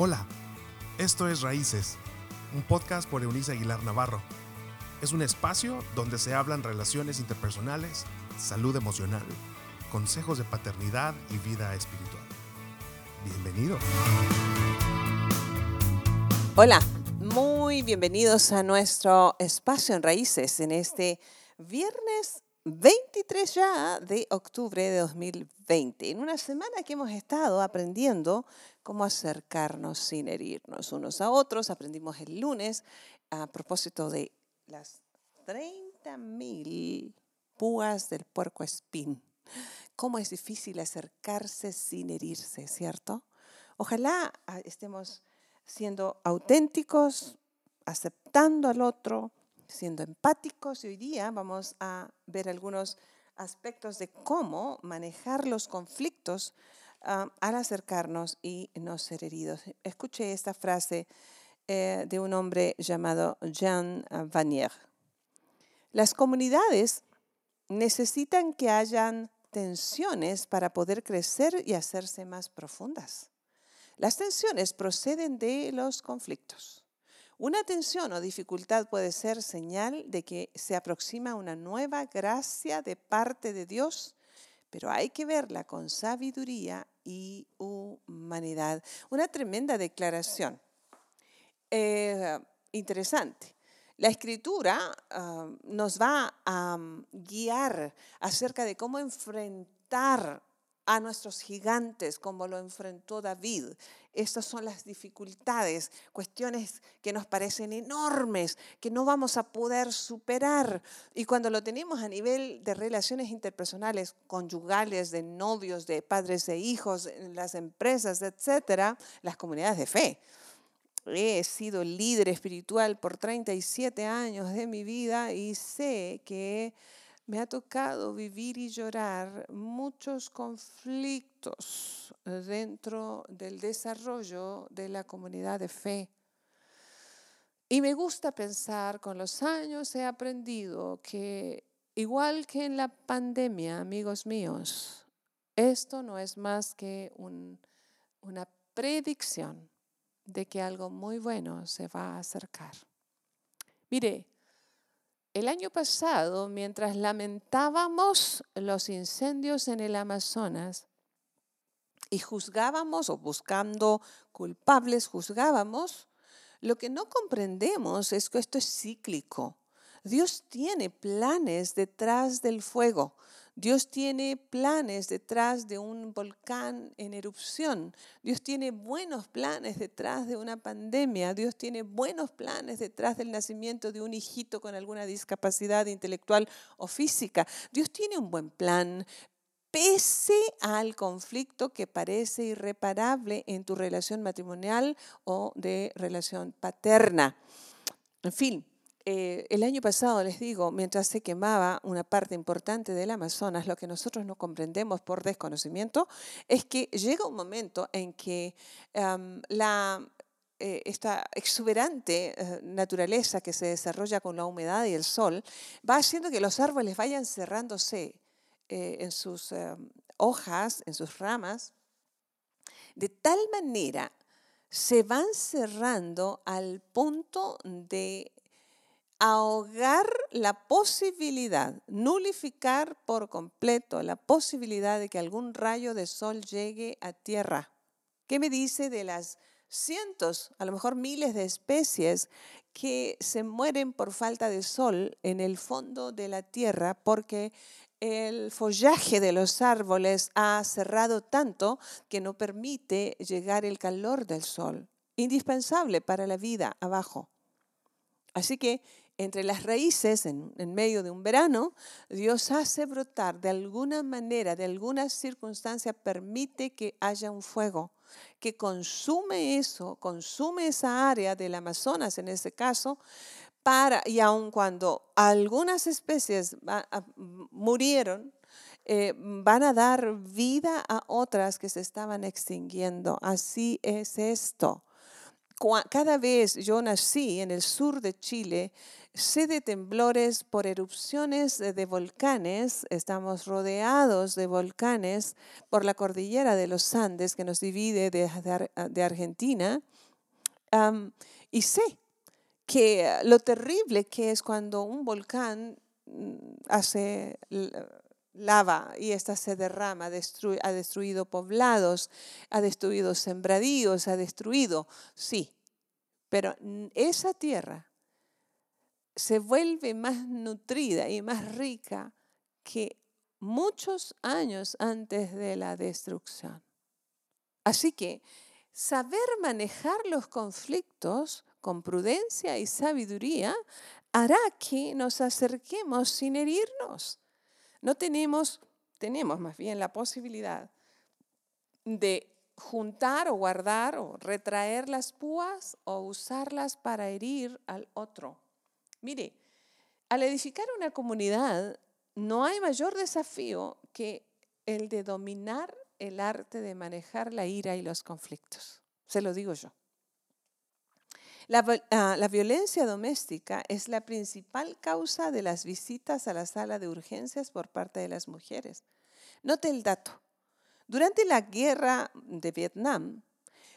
Hola, esto es Raíces, un podcast por Eunice Aguilar Navarro. Es un espacio donde se hablan relaciones interpersonales, salud emocional, consejos de paternidad y vida espiritual. Bienvenido. Hola, muy bienvenidos a nuestro espacio en Raíces en este viernes 23 ya de octubre de 2020, en una semana que hemos estado aprendiendo cómo acercarnos sin herirnos unos a otros. Aprendimos el lunes a propósito de las 30.000 púas del puerco espín. Cómo es difícil acercarse sin herirse, ¿cierto? Ojalá ah, estemos siendo auténticos, aceptando al otro, siendo empáticos y hoy día vamos a ver algunos aspectos de cómo manejar los conflictos ah, al acercarnos y no ser heridos. Escuché esta frase eh, de un hombre llamado Jean Vanier. Las comunidades necesitan que hayan tensiones para poder crecer y hacerse más profundas. Las tensiones proceden de los conflictos. Una tensión o dificultad puede ser señal de que se aproxima una nueva gracia de parte de Dios, pero hay que verla con sabiduría y humanidad. Una tremenda declaración. Eh, interesante. La escritura ah, nos va a mm, guiar acerca de cómo enfrentar a nuestros gigantes como lo enfrentó David. Estas son las dificultades, cuestiones que nos parecen enormes, que no vamos a poder superar. Y cuando lo tenemos a nivel de relaciones interpersonales, conyugales, de novios, de padres e hijos, en las empresas, etcétera, las comunidades de fe. He sido líder espiritual por 37 años de mi vida y sé que me ha tocado vivir y llorar muchos conflictos dentro del desarrollo de la comunidad de fe. Y me gusta pensar, con los años he aprendido que igual que en la pandemia, amigos míos, esto no es más que una predicción de que algo muy bueno se va a acercar. Mire, el año pasado, mientras lamentábamos los incendios en el Amazonas y juzgábamos o buscando culpables, juzgábamos, lo que no comprendemos es que esto es cíclico. Dios tiene planes detrás del fuego. Dios tiene planes detrás de un volcán en erupción. Dios tiene buenos planes detrás de una pandemia. Dios tiene buenos planes detrás del nacimiento de un hijito con alguna discapacidad intelectual o física. Dios tiene un buen plan, pese al conflicto que parece irreparable en tu relación matrimonial o de relación paterna. En fin, eh, el año pasado, les digo, mientras se quemaba una parte importante del Amazonas, lo que nosotros no comprendemos por desconocimiento es que llega un momento en que la, eh, esta exuberante eh, naturaleza que se desarrolla con la humedad y el sol va haciendo que los árboles vayan cerrándose en sus hojas, en sus ramas, de tal manera se van cerrando al punto de ahogar la posibilidad, nulificar por completo la posibilidad de que algún rayo de sol llegue a tierra. ¿Qué me dice de las cientos, a lo mejor miles de especies que se mueren por falta de sol en el fondo de la tierra porque el follaje de los árboles ha cerrado tanto que no permite llegar el calor del sol, indispensable para la vida abajo. Así que entre las raíces, en, medio de un verano, Dios hace brotar de alguna manera, de alguna circunstancia, permite que haya un fuego que consume eso, consume esa área del Amazonas en ese caso, para, y aun cuando algunas especies murieron, eh, van a dar vida a otras que se estaban extinguiendo. Así es esto cada vez yo nací en el sur de Chile, sé de temblores por erupciones de volcanes, estamos rodeados de volcanes por la cordillera de los Andes que nos divide de, Argentina, y sé que lo terrible que es cuando un volcán mm, hace lava y esta se derrama, ha destruido poblados, ha destruido sembradíos, ha destruido, sí, pero esa tierra se vuelve más nutrida y más rica que muchos años antes de la destrucción. Así que saber manejar los conflictos con prudencia y sabiduría hará que nos acerquemos sin herirnos. No tenemos, tenemos más bien la posibilidad de juntar o guardar o retraer las púas o usarlas para herir al otro. Mire, al edificar una comunidad no hay mayor desafío que el de dominar el arte de manejar la ira y los conflictos. Se lo digo yo. La, ah, la, violencia doméstica es la principal causa de las visitas a la sala de urgencias por parte de las mujeres. Note el dato. Durante la guerra de Vietnam,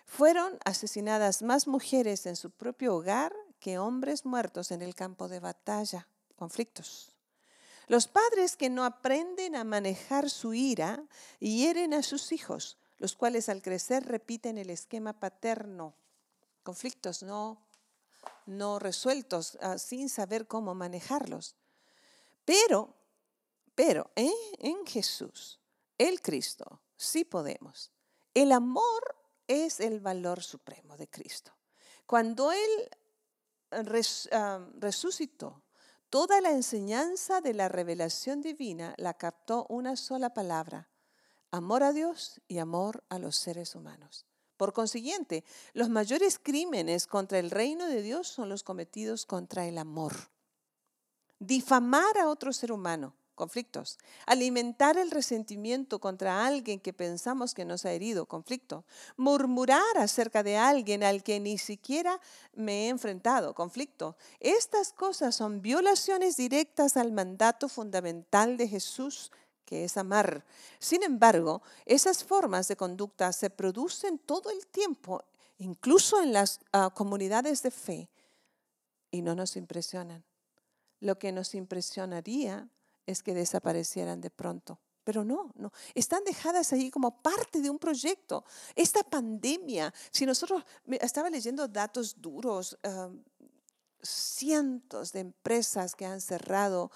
fueron asesinadas más mujeres en su propio hogar que hombres muertos en el campo de batalla, conflictos. Los padres que no aprenden a manejar su ira hieren a sus hijos, los cuales al crecer repiten el esquema paterno conflictos no, no resueltos ah, sin saber cómo manejarlos. Pero, pero ¿eh? en Jesús, el Cristo, sí podemos. El amor es el valor supremo de Cristo. Cuando Él ah, resucitó, toda la enseñanza de la revelación divina la captó una sola palabra, amor a Dios y amor a los seres humanos. Por consiguiente, los mayores crímenes contra el reino de Dios son los cometidos contra el amor. Difamar a otro ser humano, conflictos. Alimentar el resentimiento contra alguien que pensamos que nos ha herido, conflicto. Murmurar acerca de alguien al que ni siquiera me he enfrentado, conflicto. Estas cosas son violaciones directas al mandato fundamental de Jesús que es amar. Sin embargo, esas formas de conducta se producen todo el tiempo, incluso en las ah, comunidades de fe, y no nos impresionan. Lo que nos impresionaría es que desaparecieran de pronto. Pero no, no. Están dejadas ahí como parte de un proyecto. Esta pandemia, si nosotros, estaba leyendo datos duros, ah, cientos de empresas que han cerrado,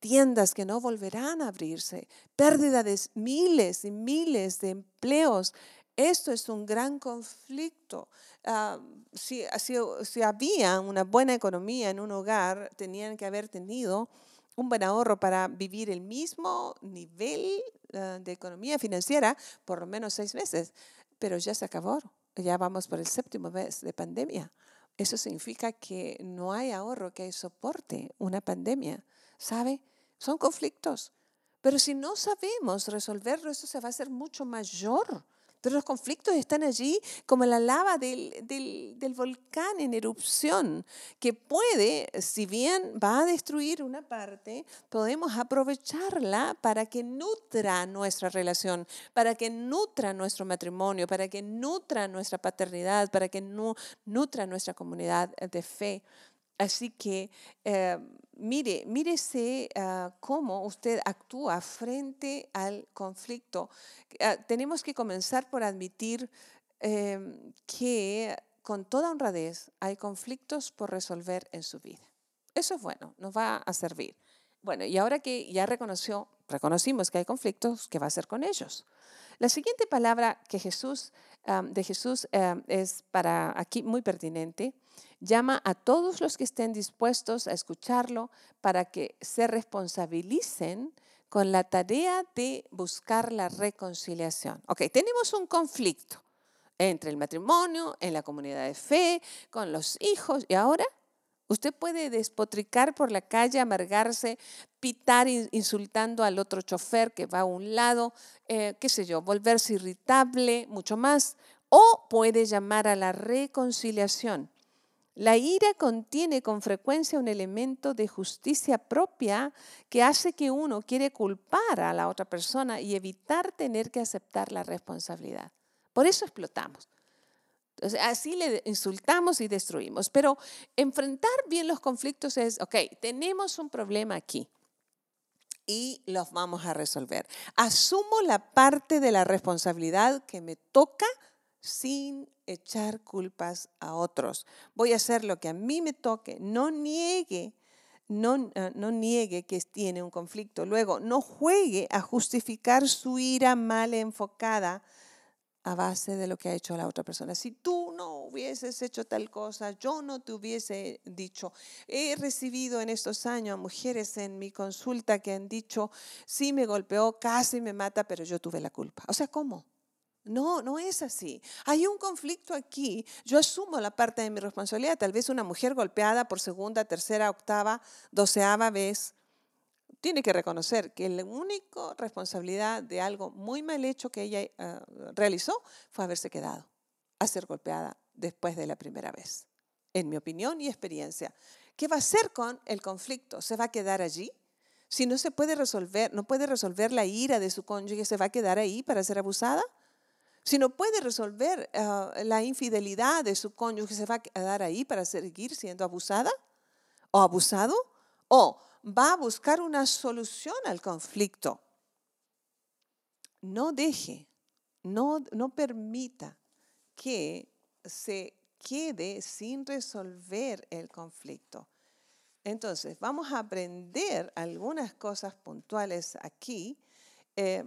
tiendas que no volverán a abrirse, pérdida de miles y miles de empleos. Esto es un gran conflicto. Ah, si, había una buena economía en un hogar, tenían que haber tenido un buen ahorro para vivir el mismo nivel ah, de economía financiera por lo menos seis meses. Pero ya se acabó. Ya vamos por el séptimo mes de pandemia. Eso significa que no hay ahorro que soporte una pandemia. ¿Sabe? Son conflictos. Pero si no sabemos resolverlo, eso se va a hacer mucho mayor. Pero los conflictos están allí como la lava del, del, volcán en erupción, que puede, si bien va a destruir una parte, podemos aprovecharla para que nutra nuestra relación, para que nutra nuestro matrimonio, para que nutra nuestra paternidad, para que nutra nuestra comunidad de fe. Así que eh, mire, mírese uh, cómo usted actúa frente al conflicto. Ah, tenemos que comenzar por admitir em, que con toda honradez hay conflictos por resolver en su vida. Eso es bueno, nos va a servir. Bueno, y ahora que ya reconoció, reconocimos que hay conflictos, ¿qué va a hacer con ellos? La siguiente palabra que Jesús, de Jesús es para aquí muy pertinente llama a todos los que estén dispuestos a escucharlo para que se responsabilicen con la tarea de buscar la reconciliación. Ok, tenemos un conflicto entre el matrimonio, en la comunidad de fe, con los hijos, y ahora usted puede despotricar por la calle, amargarse, pitar insultando al otro chofer que va a un lado, eh, qué sé yo, volverse irritable, mucho más, o puede llamar a la reconciliación. La ira contiene con frecuencia un elemento de justicia propia que hace que uno quiere culpar a la otra persona y evitar tener que aceptar la responsabilidad. Por eso explotamos. así le insultamos y destruimos. Pero enfrentar bien los conflictos es, ok, tenemos un problema aquí y los vamos a resolver. Asumo la parte de la responsabilidad que me toca sin echar culpas a otros. Voy a hacer lo que a mí me toque. No niegue, no, ah, no niegue que tiene un conflicto. Luego, no juegue a justificar su ira mal enfocada a base de lo que ha hecho la otra persona. Si tú no hubieses hecho tal cosa, yo no te hubiese dicho. He recibido en estos años mujeres en mi consulta que han dicho, sí me golpeó, casi me mata, pero yo tuve la culpa. O sea, ¿cómo? No, no es así. Hay un conflicto aquí. Yo asumo la parte de mi responsabilidad. Tal vez una mujer golpeada por segunda, tercera, octava, doceava vez tiene que reconocer que la única responsabilidad de algo muy mal hecho que ella eh, realizó fue haberse quedado a ser golpeada después de la primera vez, en mi opinión y experiencia. ¿Qué va a hacer con el conflicto? ¿Se va a quedar allí? Si no se puede resolver, no puede resolver la ira de su cónyuge, ¿se va a quedar ahí para ser abusada? Si no puede resolver eh, la infidelidad de su cónyuge, ¿se va a quedar ahí para seguir siendo abusada o abusado? ¿O va a buscar una solución al conflicto? No deje, no, no permita que se quede sin resolver el conflicto. Entonces, vamos a aprender algunas cosas puntuales aquí. Eh,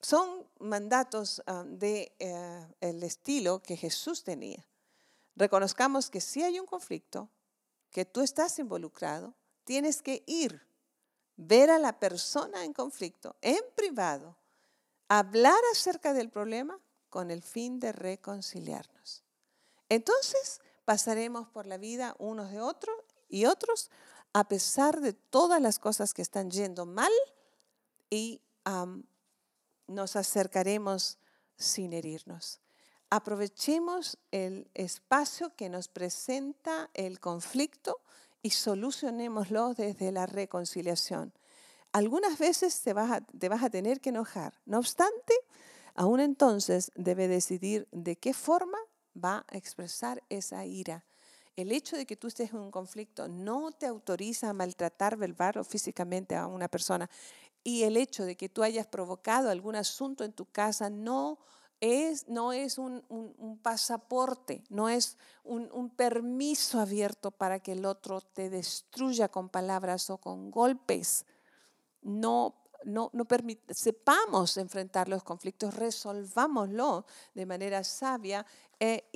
son mandatos del de, eh, el estilo que Jesús tenía. Reconozcamos que si hay un conflicto, que tú estás involucrado, tienes que ir, ver a la persona en conflicto en privado, hablar acerca del problema con el fin de reconciliarnos. Entonces pasaremos por la vida unos de otros y otros a pesar de todas las cosas que están yendo mal y nos acercaremos sin herirnos. Aprovechemos el espacio que nos presenta el conflicto y solucionémoslo desde la reconciliación. Algunas veces te vas, a, tener que enojar. No obstante, aún entonces debe decidir de qué forma va a expresar esa ira. El hecho de que tú estés en un conflicto no te autoriza a maltratar verbal físicamente a una persona y el hecho de que tú hayas provocado algún asunto en tu casa no es, no es un, pasaporte, no es un, permiso abierto para que el otro te destruya con palabras o con golpes. No, no, no sepamos enfrentar los conflictos, resolvámoslo de manera sabia e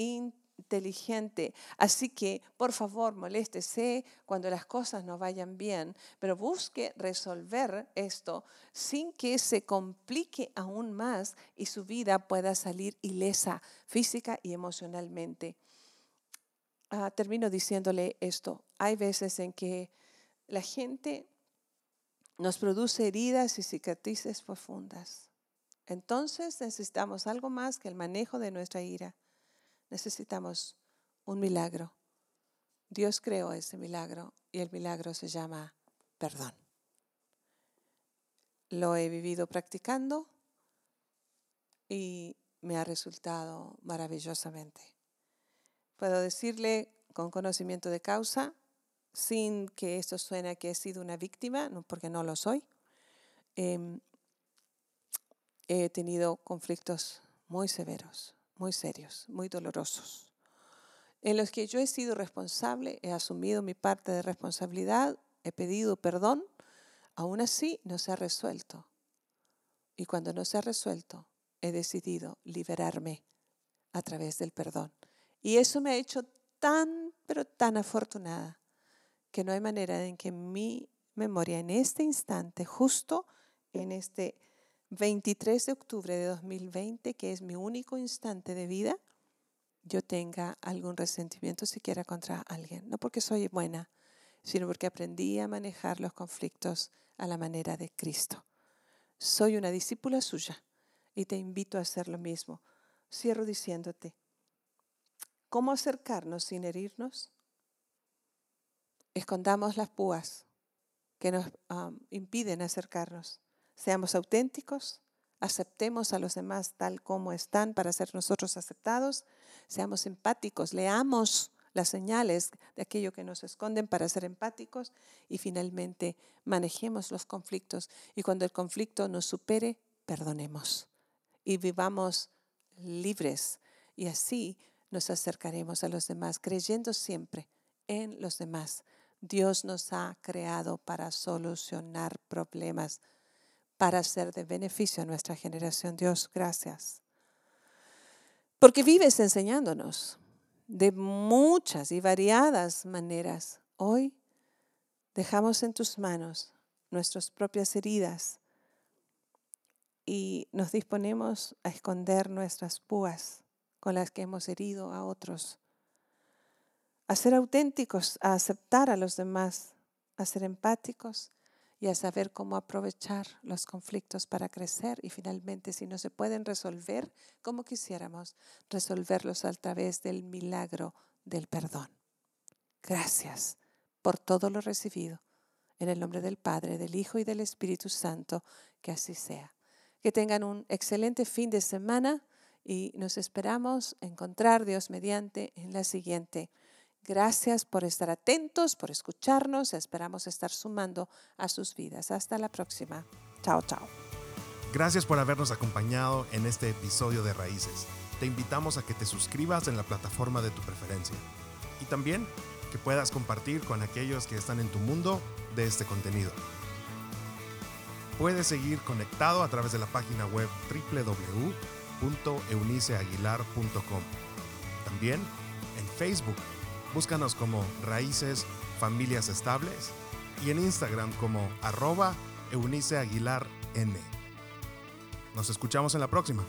inteligente. Así que, por favor, moléstese cuando las cosas no vayan bien, pero busque resolver esto sin que se complique aún más y su vida pueda salir ilesa física y emocionalmente. Ah, termino diciéndole esto. Hay veces en que la gente nos produce heridas y cicatrices profundas. Entonces necesitamos algo más que el manejo de nuestra ira necesitamos un milagro. Dios creó ese milagro y el milagro se llama perdón. Lo he vivido practicando y me ha resultado maravillosamente. Puedo decirle con conocimiento de causa, sin que esto suene que he sido una víctima, porque no lo soy. Em, he tenido conflictos muy severos muy serios, muy dolorosos, en los que yo he sido responsable, he asumido mi parte de responsabilidad, he pedido perdón, aún así no se ha resuelto. Y cuando no se ha resuelto, he decidido liberarme a través del perdón. Y eso me ha hecho tan, pero tan afortunada, que no hay manera en que mi memoria en este instante, justo en este 23 de octubre de 2020, que es mi único instante de vida, yo tenga algún resentimiento siquiera contra alguien. No porque soy buena, sino porque aprendí a manejar los conflictos a la manera de Cristo. Soy una discípula suya y te invito a hacer lo mismo. Cierro diciéndote, ¿cómo acercarnos sin herirnos? Escondamos las púas que nos impiden acercarnos. Seamos auténticos, aceptemos a los demás tal como están para ser nosotros aceptados, seamos empáticos, leamos las señales de aquello que nos esconden para ser empáticos y finalmente manejemos los conflictos. Y cuando el conflicto nos supere, perdonemos y vivamos libres. Y así nos acercaremos a los demás creyendo siempre en los demás. Dios nos ha creado para solucionar problemas para ser de beneficio a nuestra generación. Dios, gracias. Porque vives enseñándonos de muchas y variadas maneras. Hoy dejamos en tus manos nuestras propias heridas y nos disponemos a esconder nuestras púas con las que hemos herido a otros, a ser auténticos, a aceptar a los demás, a ser empáticos y a saber cómo aprovechar los conflictos para crecer y finalmente si no se pueden resolver como quisiéramos, resolverlos a través del milagro del perdón. Gracias por todo lo recibido. En el nombre del Padre, del Hijo y del Espíritu Santo, que así sea. Que tengan un excelente fin de semana y nos esperamos encontrar Dios mediante en la siguiente. Gracias por estar atentos, por escucharnos. Esperamos estar sumando a sus vidas. Hasta la próxima. Chao, chao. Gracias por habernos acompañado en este episodio de Raíces. Te invitamos a que te suscribas en la plataforma de tu preferencia y también que puedas compartir con aquellos que están en tu mundo de este contenido. Puedes seguir conectado a través de la página web www.euniceaguilar.com. También en Facebook Búscanos como Raíces Familias Estables y en Instagram como arroba Eunice Aguilar N. Nos escuchamos en la próxima.